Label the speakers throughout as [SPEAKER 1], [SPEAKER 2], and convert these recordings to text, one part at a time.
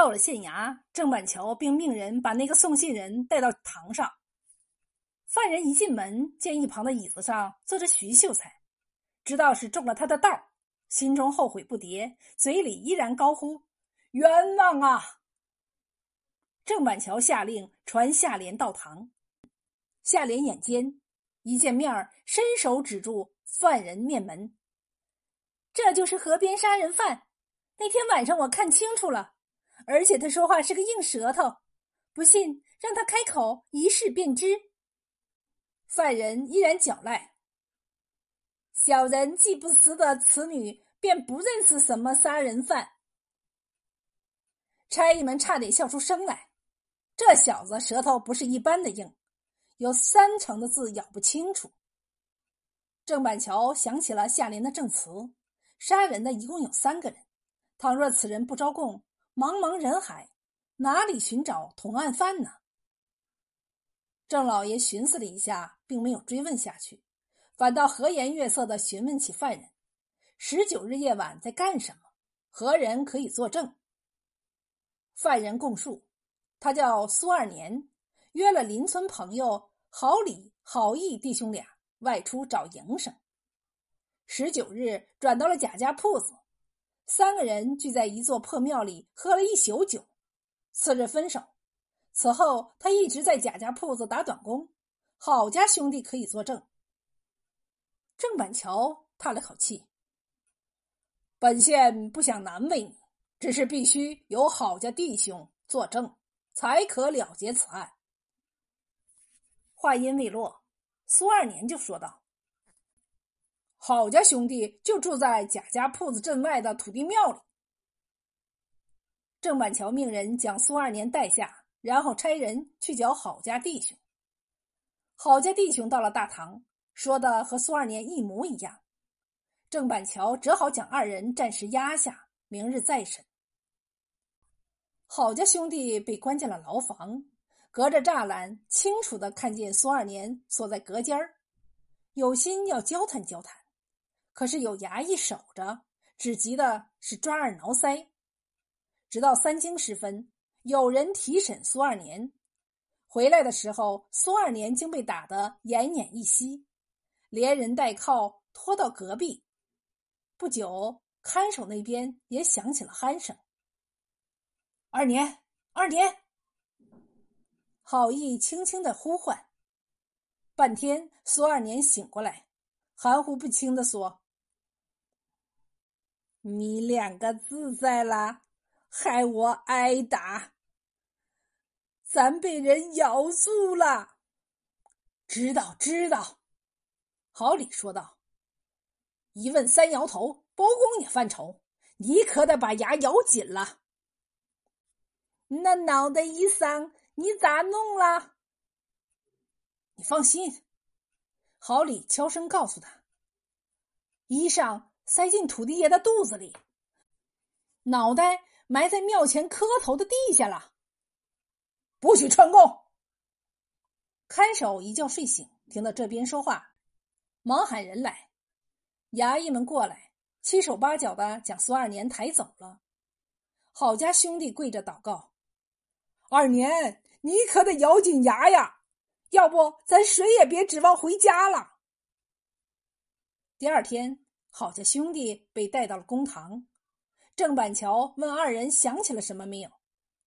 [SPEAKER 1] 到了县衙，郑板桥并命人把那个送信人带到堂上。犯人一进门，见一旁的椅子上坐着徐秀才，知道是中了他的道，心中后悔不迭，嘴里依然高呼：“冤枉啊！”郑板桥下令传夏莲到堂。夏莲眼尖，一见面伸手指住犯人面门：“这就是河边杀人犯。那天晚上我看清楚了。”而且他说话是个硬舌头，不信让他开口一试便知。犯人依然狡赖。小人既不识得此女，便不认识什么杀人犯。差役们差点笑出声来。这小子舌头不是一般的硬，有三成的字咬不清楚。郑板桥想起了夏莲的证词：杀人的一共有三个人，倘若此人不招供。茫茫人海，哪里寻找同案犯呢？郑老爷寻思了一下，并没有追问下去，反倒和颜悦色的询问起犯人：十九日夜晚在干什么？何人可以作证？犯人供述：他叫苏二年，约了邻村朋友郝李、郝义弟兄俩外出找营生，十九日转到了贾家铺子。三个人聚在一座破庙里喝了一宿酒，次日分手。此后他一直在贾家铺子打短工，郝家兄弟可以作证。郑板桥叹了口气：“本县不想难为你，只是必须有郝家弟兄作证，才可了结此案。”话音未落，苏二年就说道。郝家兄弟就住在贾家铺子镇外的土地庙里。郑板桥命人将苏二年带下，然后差人去找郝家弟兄。郝家弟兄到了大堂，说的和苏二年一模一样。郑板桥只好将二人暂时压下，明日再审。郝家兄弟被关进了牢房，隔着栅栏清楚的看见苏二年锁在隔间儿，有心要交谈交谈。可是有衙役守着，只急的是抓耳挠腮。直到三更时分，有人提审苏二年，回来的时候，苏二年竟被打得奄奄一息，连人带铐拖到隔壁。不久，看守那边也响起了鼾声。二年，二年，郝义轻轻的呼唤。半天，苏二年醒过来，含糊不清的说。你两个自在了，害我挨打。咱被人咬住了。知道知道，郝礼说道。一问三摇头，包公也犯愁。你可得把牙咬紧了。那脑袋一伤，你咋弄了？你放心，郝礼悄声告诉他。衣裳。塞进土地爷的肚子里，脑袋埋在庙前磕头的地下了。不许串供！看守一觉睡醒，听到这边说话，忙喊人来。衙役们过来，七手八脚的将苏二年抬走了。郝家兄弟跪着祷告：“二年，你可得咬紧牙呀，要不咱谁也别指望回家了。”第二天。郝家兄弟被带到了公堂，郑板桥问二人想起了什么没有？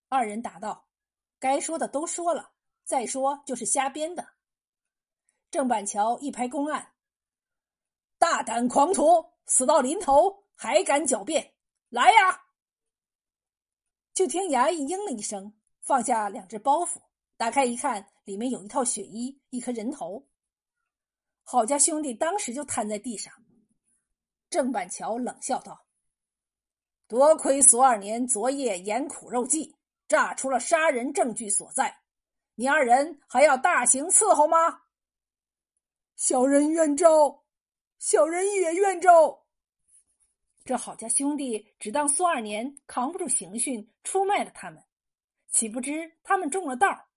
[SPEAKER 1] 二人答道：“该说的都说了，再说就是瞎编的。”郑板桥一拍公案：“大胆狂徒，死到临头还敢狡辩，来呀！”就听衙役应了一声，放下两只包袱，打开一看，里面有一套血衣，一颗人头。郝家兄弟当时就瘫在地上。郑板桥冷笑道：“多亏苏二年昨夜盐苦肉计，炸出了杀人证据所在，你二人还要大刑伺候吗？”小人愿招，小人也愿招。这郝家兄弟只当苏二年扛不住刑讯，出卖了他们，岂不知他们中了道。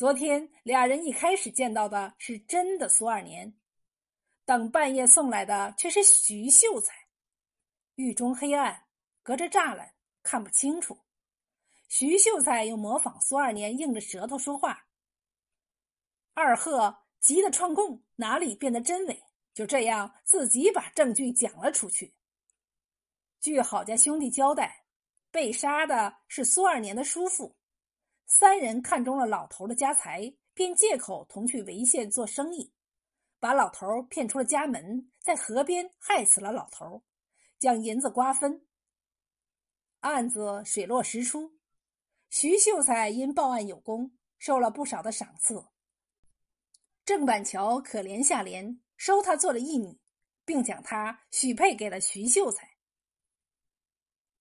[SPEAKER 1] 昨天俩人一开始见到的是真的苏二年。等半夜送来的却是徐秀才，狱中黑暗，隔着栅栏看不清楚。徐秀才又模仿苏二年硬着舌头说话。二鹤急得串供，哪里变得真伪？就这样，自己把证据讲了出去。据郝家兄弟交代，被杀的是苏二年的叔父。三人看中了老头的家财，便借口同去潍县做生意，把老头骗出了家门，在河边害死了老头，将银子瓜分。案子水落石出，徐秀才因报案有功，受了不少的赏赐。郑板桥可怜下联，收她做了义女，并将她许配给了徐秀才。